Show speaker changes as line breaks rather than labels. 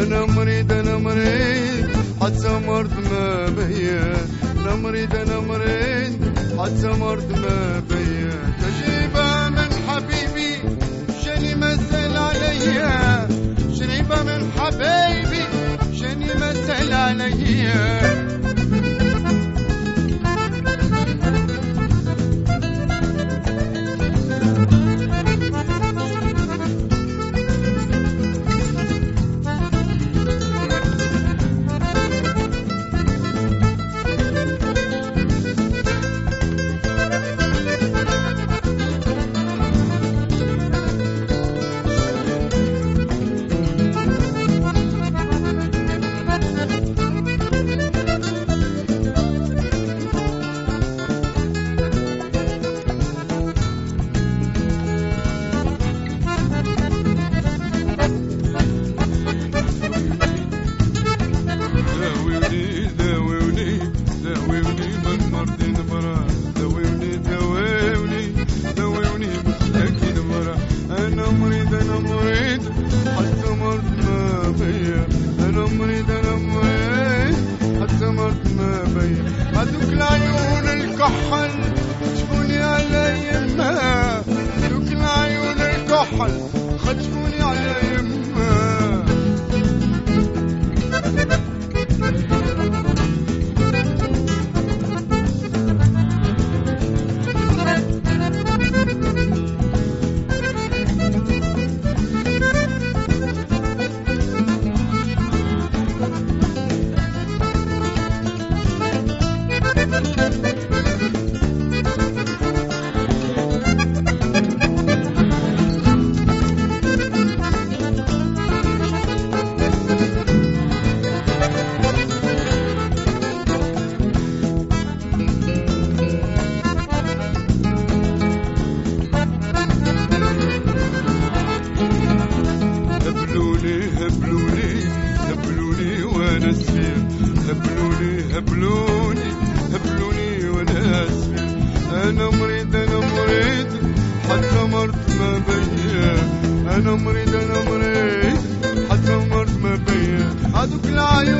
أنا مريض أنا مريض. حتى مرض ما بيا. أنا مريض أنا مريض. حتى مرض ما بيا. تجربة من حبيبي شني مثل عليا. شريبة من حبيبي شني مثل عليا. は。أنا مريض أنا مريض. حتى مرض ما بيا أنا مريض أنا مريض. حتى مرض ما بيا هذوك العيون